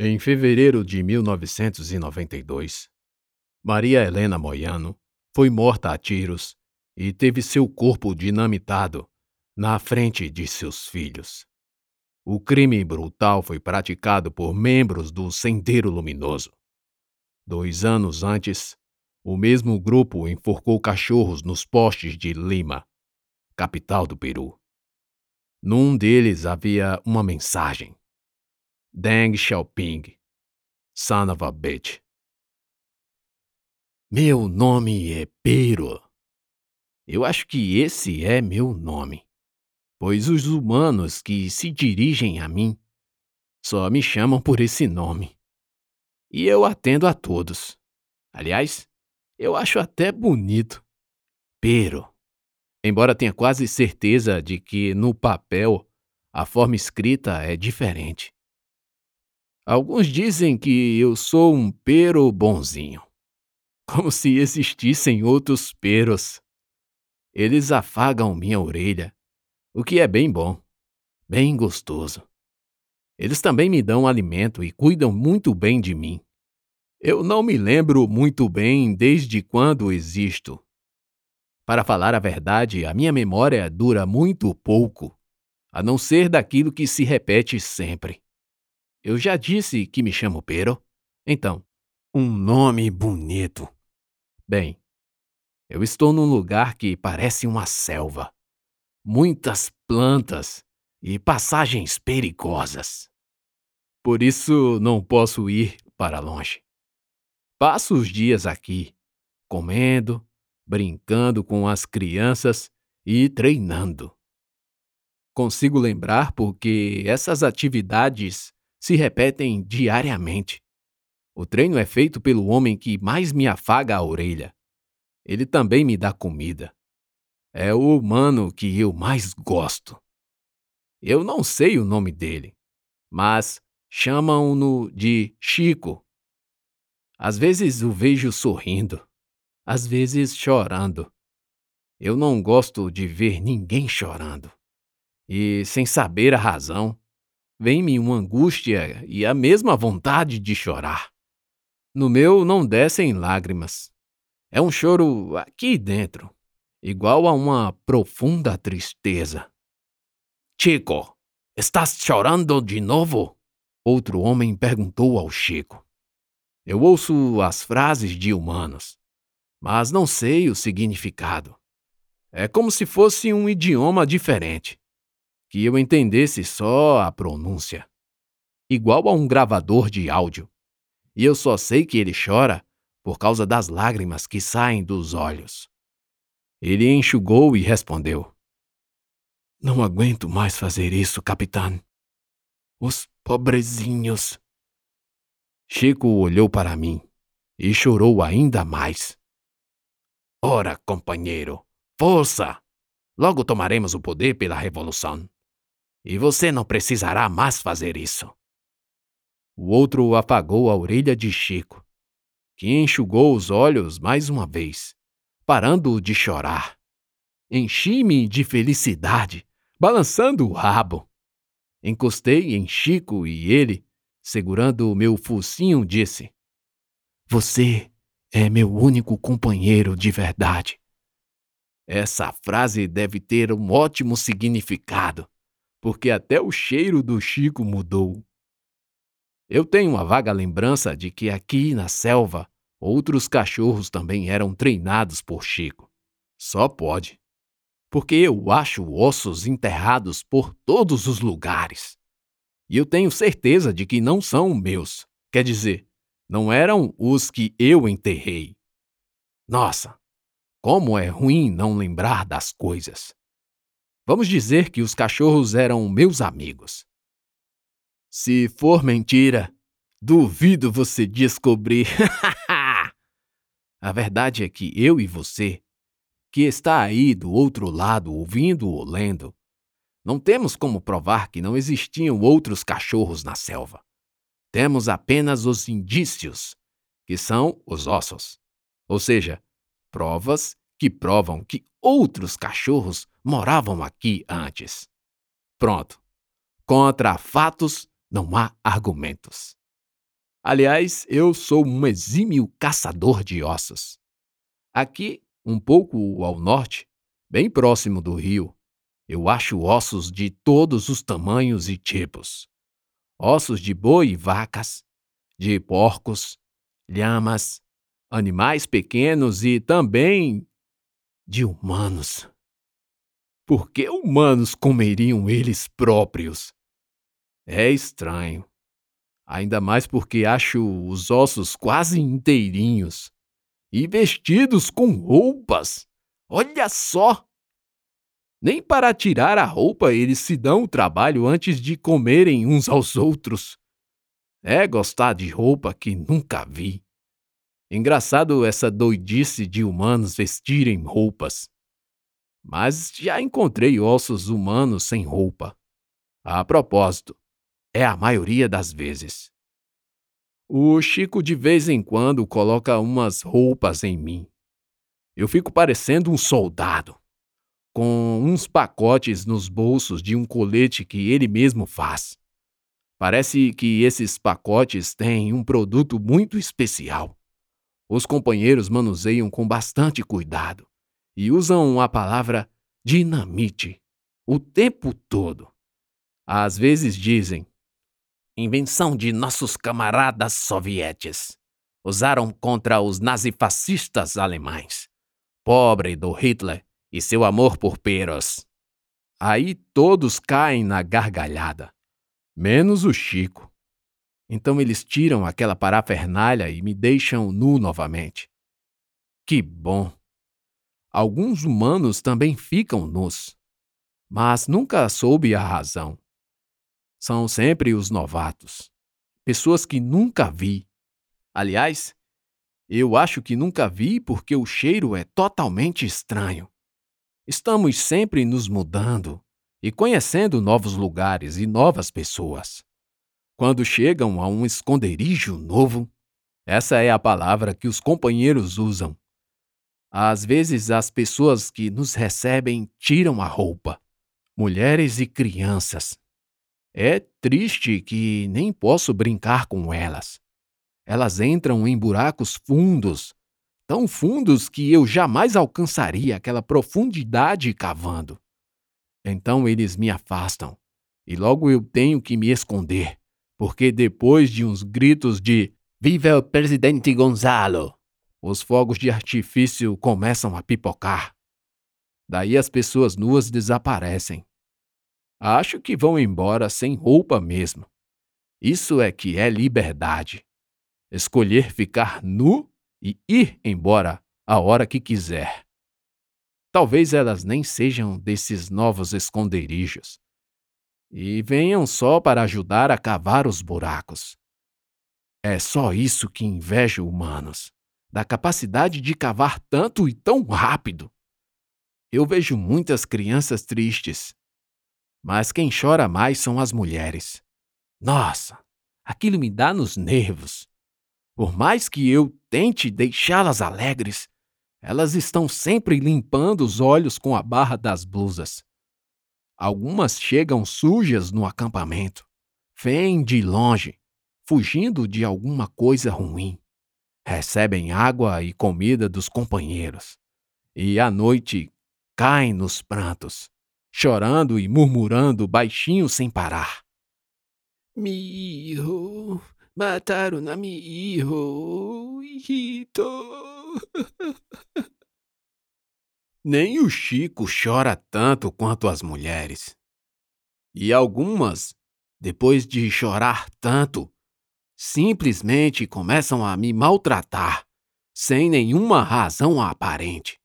Em fevereiro de 1992, Maria Helena Moiano foi morta a tiros e teve seu corpo dinamitado na frente de seus filhos. O crime brutal foi praticado por membros do Sendeiro Luminoso. Dois anos antes, o mesmo grupo enforcou cachorros nos postes de Lima, capital do Peru. Num deles havia uma mensagem. Deng Xiaoping, son of a bitch. Meu nome é Pero. Eu acho que esse é meu nome, pois os humanos que se dirigem a mim só me chamam por esse nome. E eu atendo a todos. Aliás, eu acho até bonito. Pero. Embora tenha quase certeza de que no papel a forma escrita é diferente. Alguns dizem que eu sou um pero bonzinho. Como se existissem outros peros. Eles afagam minha orelha, o que é bem bom, bem gostoso. Eles também me dão alimento e cuidam muito bem de mim. Eu não me lembro muito bem desde quando existo. Para falar a verdade, a minha memória dura muito pouco, a não ser daquilo que se repete sempre. Eu já disse que me chamo Pero. Então, um nome bonito. Bem, eu estou num lugar que parece uma selva. Muitas plantas e passagens perigosas. Por isso não posso ir para longe. Passo os dias aqui, comendo, brincando com as crianças e treinando. Consigo lembrar porque essas atividades se repetem diariamente. O treino é feito pelo homem que mais me afaga a orelha. Ele também me dá comida. É o humano que eu mais gosto. Eu não sei o nome dele, mas chamam-no de Chico. Às vezes o vejo sorrindo, às vezes chorando. Eu não gosto de ver ninguém chorando. E, sem saber a razão, vem-me uma angústia e a mesma vontade de chorar. No meu não descem lágrimas. É um choro aqui dentro, igual a uma profunda tristeza. Chico, estás chorando de novo? Outro homem perguntou ao Chico. Eu ouço as frases de humanos, mas não sei o significado. É como se fosse um idioma diferente que eu entendesse só a pronúncia. Igual a um gravador de áudio. E eu só sei que ele chora por causa das lágrimas que saem dos olhos. Ele enxugou e respondeu: Não aguento mais fazer isso, capitão. Os pobrezinhos. Chico olhou para mim e chorou ainda mais. Ora, companheiro, força! Logo tomaremos o poder pela revolução. E você não precisará mais fazer isso. O outro apagou a orelha de Chico, que enxugou os olhos mais uma vez, parando de chorar. Enchi-me de felicidade, balançando o rabo. Encostei em Chico e ele, segurando o meu focinho, disse: Você é meu único companheiro de verdade. Essa frase deve ter um ótimo significado porque até o cheiro do Chico mudou. Eu tenho uma vaga lembrança de que aqui na selva outros cachorros também eram treinados por Chico. Só pode. Porque eu acho ossos enterrados por todos os lugares. E eu tenho certeza de que não são meus. Quer dizer, não eram os que eu enterrei. Nossa, como é ruim não lembrar das coisas. Vamos dizer que os cachorros eram meus amigos. Se for mentira, duvido você descobrir. A verdade é que eu e você, que está aí do outro lado ouvindo ou lendo, não temos como provar que não existiam outros cachorros na selva. Temos apenas os indícios, que são os ossos. Ou seja, provas que provam que outros cachorros moravam aqui antes. Pronto. Contra fatos não há argumentos. Aliás, eu sou um exímio caçador de ossos. Aqui, um pouco ao norte, bem próximo do rio, eu acho ossos de todos os tamanhos e tipos. Ossos de boi e vacas, de porcos, lhamas, animais pequenos e também de humanos. Por que humanos comeriam eles próprios? É estranho. Ainda mais porque acho os ossos quase inteirinhos e vestidos com roupas. Olha só! Nem para tirar a roupa eles se dão o trabalho antes de comerem uns aos outros. É gostar de roupa que nunca vi. Engraçado essa doidice de humanos vestirem roupas. Mas já encontrei ossos humanos sem roupa. A propósito, é a maioria das vezes. O Chico de vez em quando coloca umas roupas em mim. Eu fico parecendo um soldado, com uns pacotes nos bolsos de um colete que ele mesmo faz. Parece que esses pacotes têm um produto muito especial. Os companheiros manuseiam com bastante cuidado e usam a palavra dinamite o tempo todo. Às vezes dizem invenção de nossos camaradas sovietes. Usaram contra os nazifascistas alemães. Pobre do Hitler e seu amor por peros. Aí todos caem na gargalhada, menos o Chico. Então eles tiram aquela parafernália e me deixam nu novamente. Que bom! Alguns humanos também ficam nus, mas nunca soube a razão. São sempre os novatos. Pessoas que nunca vi. Aliás, eu acho que nunca vi porque o cheiro é totalmente estranho. Estamos sempre nos mudando e conhecendo novos lugares e novas pessoas. Quando chegam a um esconderijo novo, essa é a palavra que os companheiros usam. Às vezes as pessoas que nos recebem tiram a roupa, mulheres e crianças, é triste que nem posso brincar com elas. Elas entram em buracos fundos, tão fundos que eu jamais alcançaria aquela profundidade cavando. Então eles me afastam, e logo eu tenho que me esconder, porque depois de uns gritos de Viva o presidente Gonzalo! Os fogos de artifício começam a pipocar. Daí as pessoas nuas desaparecem Acho que vão embora sem roupa mesmo. Isso é que é liberdade. Escolher ficar nu e ir embora a hora que quiser. Talvez elas nem sejam desses novos esconderijos e venham só para ajudar a cavar os buracos. É só isso que invejo humanos, da capacidade de cavar tanto e tão rápido. Eu vejo muitas crianças tristes, mas quem chora mais são as mulheres. Nossa, aquilo me dá nos nervos. Por mais que eu tente deixá-las alegres, elas estão sempre limpando os olhos com a barra das blusas. Algumas chegam sujas no acampamento, vêm de longe, fugindo de alguma coisa ruim. Recebem água e comida dos companheiros. E à noite caem nos prantos chorando e murmurando baixinho sem parar. Miho, mataram a Miho, Rito. Nem o Chico chora tanto quanto as mulheres. E algumas, depois de chorar tanto, simplesmente começam a me maltratar, sem nenhuma razão aparente.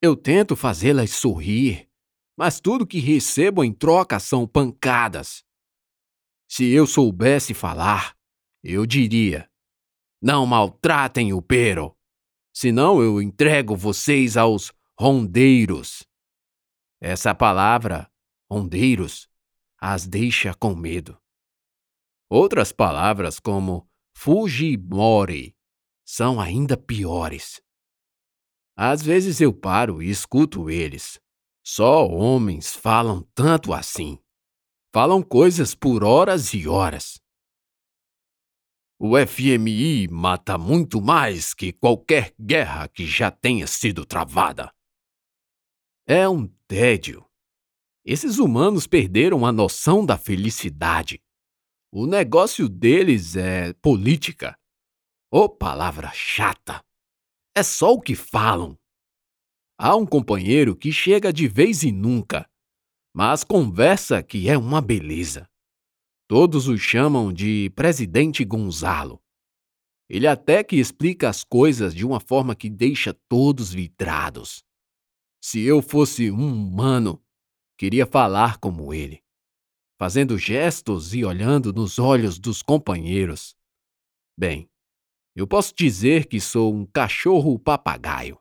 Eu tento fazê-las sorrir, mas tudo que recebo em troca são pancadas. Se eu soubesse falar, eu diria: Não maltratem o pero, senão eu entrego vocês aos rondeiros. Essa palavra, rondeiros, as deixa com medo. Outras palavras, como fujimori, são ainda piores. Às vezes eu paro e escuto eles, só homens falam tanto assim. Falam coisas por horas e horas. O FMI mata muito mais que qualquer guerra que já tenha sido travada. É um tédio. Esses humanos perderam a noção da felicidade. O negócio deles é política. Ô oh, palavra chata! É só o que falam. Há um companheiro que chega de vez em nunca, mas conversa que é uma beleza. Todos o chamam de Presidente Gonzalo. Ele até que explica as coisas de uma forma que deixa todos vidrados. Se eu fosse um humano, queria falar como ele, fazendo gestos e olhando nos olhos dos companheiros. Bem, eu posso dizer que sou um cachorro papagaio,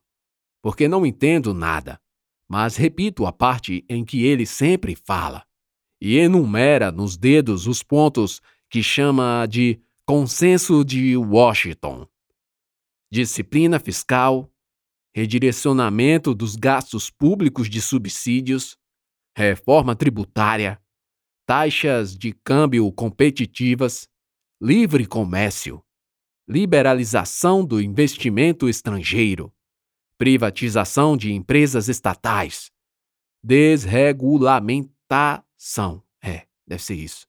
porque não entendo nada, mas repito a parte em que ele sempre fala e enumera nos dedos os pontos que chama de Consenso de Washington. Disciplina fiscal, redirecionamento dos gastos públicos de subsídios, reforma tributária, taxas de câmbio competitivas, livre comércio, liberalização do investimento estrangeiro, privatização de empresas estatais, desregulamentação. É, deve ser isso.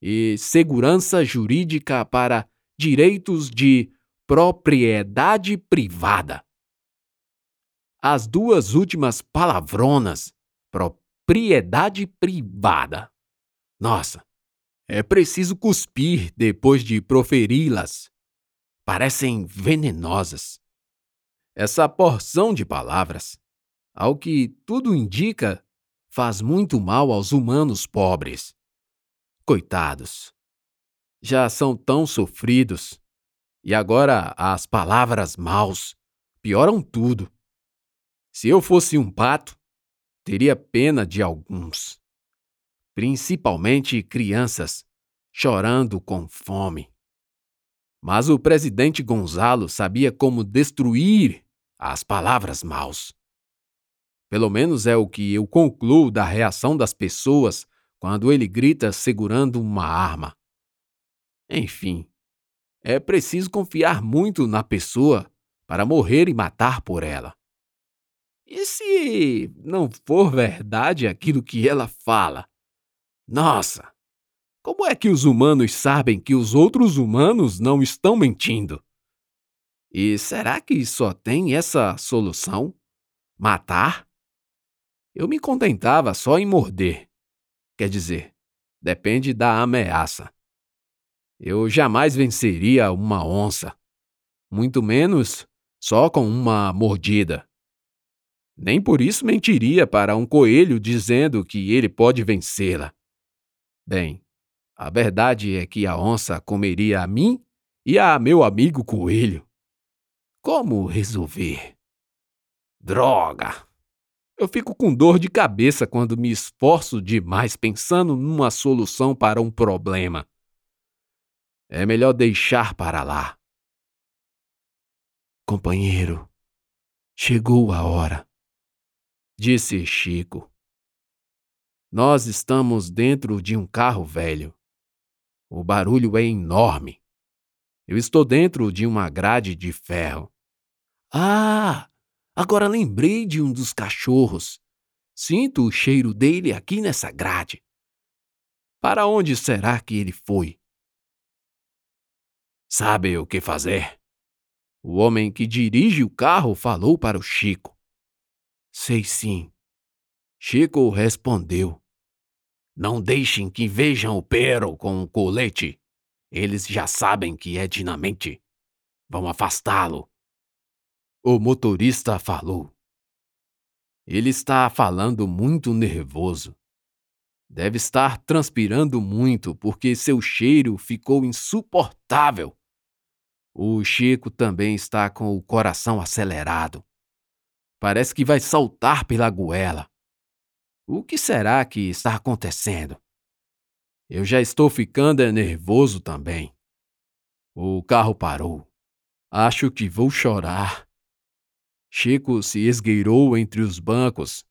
E segurança jurídica para direitos de propriedade privada as duas últimas palavronas, propriedade privada. Nossa, é preciso cuspir depois de proferi-las. Parecem venenosas. Essa porção de palavras, ao que tudo indica, faz muito mal aos humanos pobres. Coitados. Já são tão sofridos. E agora as palavras maus pioram tudo. Se eu fosse um pato, teria pena de alguns, principalmente crianças, chorando com fome. Mas o presidente Gonzalo sabia como destruir as palavras maus. Pelo menos é o que eu concluo da reação das pessoas quando ele grita segurando uma arma. Enfim, é preciso confiar muito na pessoa para morrer e matar por ela. E se não for verdade aquilo que ela fala? Nossa! Como é que os humanos sabem que os outros humanos não estão mentindo? E será que só tem essa solução? Matar? Eu me contentava só em morder. Quer dizer, depende da ameaça. Eu jamais venceria uma onça, muito menos só com uma mordida. Nem por isso mentiria para um coelho dizendo que ele pode vencê-la. Bem, a verdade é que a onça comeria a mim e a meu amigo coelho. Como resolver? Droga! Eu fico com dor de cabeça quando me esforço demais pensando numa solução para um problema. É melhor deixar para lá. Companheiro, chegou a hora disse Chico. Nós estamos dentro de um carro velho. O barulho é enorme. Eu estou dentro de uma grade de ferro. Ah! Agora lembrei de um dos cachorros. Sinto o cheiro dele aqui nessa grade. Para onde será que ele foi? Sabe o que fazer? O homem que dirige o carro falou para o Chico. Sei sim. Chico respondeu. Não deixem que vejam o pero com o colete. Eles já sabem que é dinamite. Vão afastá-lo. O motorista falou. Ele está falando muito nervoso. Deve estar transpirando muito porque seu cheiro ficou insuportável. O Chico também está com o coração acelerado. Parece que vai saltar pela goela. O que será que está acontecendo? Eu já estou ficando nervoso também. O carro parou. Acho que vou chorar. Chico se esgueirou entre os bancos,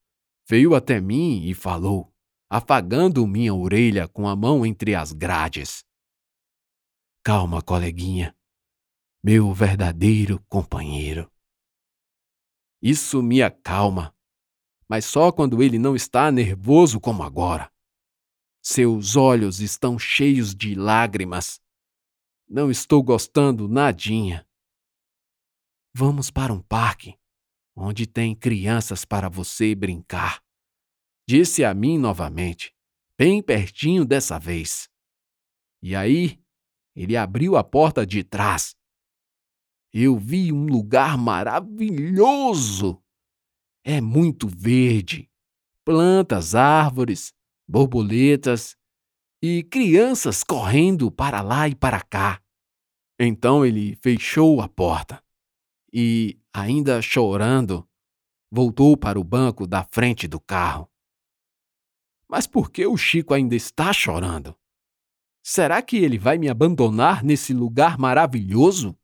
veio até mim e falou, afagando minha orelha com a mão entre as grades. calma, coleguinha, meu verdadeiro companheiro. Isso me acalma, mas só quando ele não está nervoso como agora. Seus olhos estão cheios de lágrimas. Não estou gostando nadinha. Vamos para um parque, onde tem crianças para você brincar. Disse a mim novamente, bem pertinho dessa vez. E aí, ele abriu a porta de trás. Eu vi um lugar maravilhoso. É muito verde, plantas, árvores, borboletas e crianças correndo para lá e para cá. Então ele fechou a porta e, ainda chorando, voltou para o banco da frente do carro. Mas por que o Chico ainda está chorando? Será que ele vai me abandonar nesse lugar maravilhoso?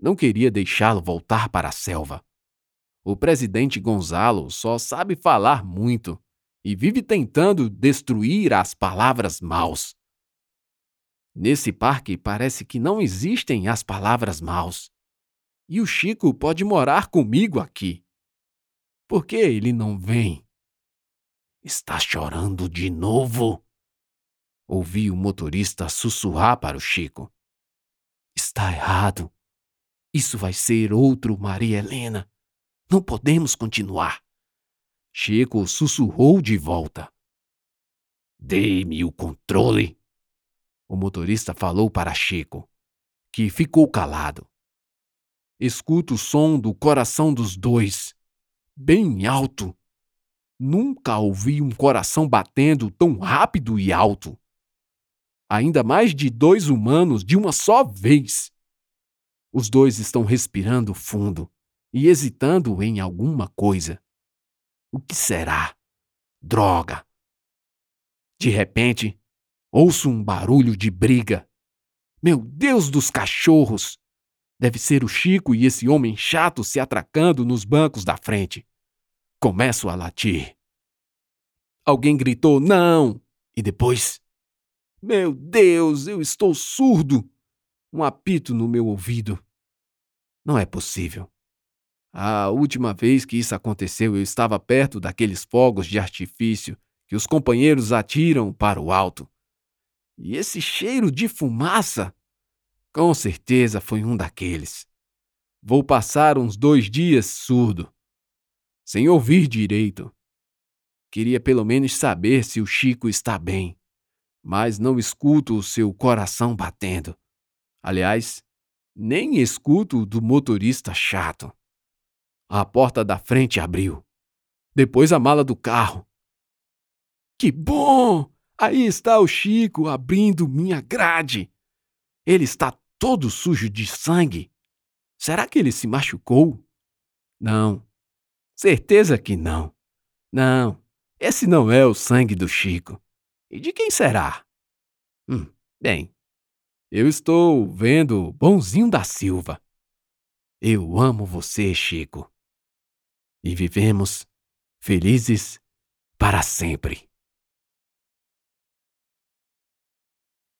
Não queria deixá-lo voltar para a selva. O presidente Gonzalo só sabe falar muito e vive tentando destruir as palavras maus. Nesse parque parece que não existem as palavras maus. E o Chico pode morar comigo aqui. Por que ele não vem? Está chorando de novo? Ouvi o motorista sussurrar para o Chico. Está errado. Isso vai ser outro Maria Helena. Não podemos continuar. Chico sussurrou de volta. Dê-me o controle. O motorista falou para Chico, que ficou calado. Escuto o som do coração dos dois, bem alto. Nunca ouvi um coração batendo tão rápido e alto. Ainda mais de dois humanos de uma só vez. Os dois estão respirando fundo e hesitando em alguma coisa. O que será? Droga! De repente, ouço um barulho de briga. Meu Deus dos cachorros! Deve ser o Chico e esse homem chato se atracando nos bancos da frente. Começo a latir. Alguém gritou não! E depois. Meu Deus, eu estou surdo! Um apito no meu ouvido. Não é possível. A última vez que isso aconteceu, eu estava perto daqueles fogos de artifício que os companheiros atiram para o alto. E esse cheiro de fumaça, com certeza foi um daqueles. Vou passar uns dois dias surdo, sem ouvir direito. Queria pelo menos saber se o Chico está bem, mas não escuto o seu coração batendo. Aliás, nem escuto do motorista chato. A porta da frente abriu. Depois a mala do carro. Que bom! Aí está o Chico abrindo minha grade. Ele está todo sujo de sangue. Será que ele se machucou? Não. Certeza que não. Não, esse não é o sangue do Chico. E de quem será? Hum, bem, eu estou vendo Bonzinho da Silva. Eu amo você, Chico e vivemos felizes para sempre.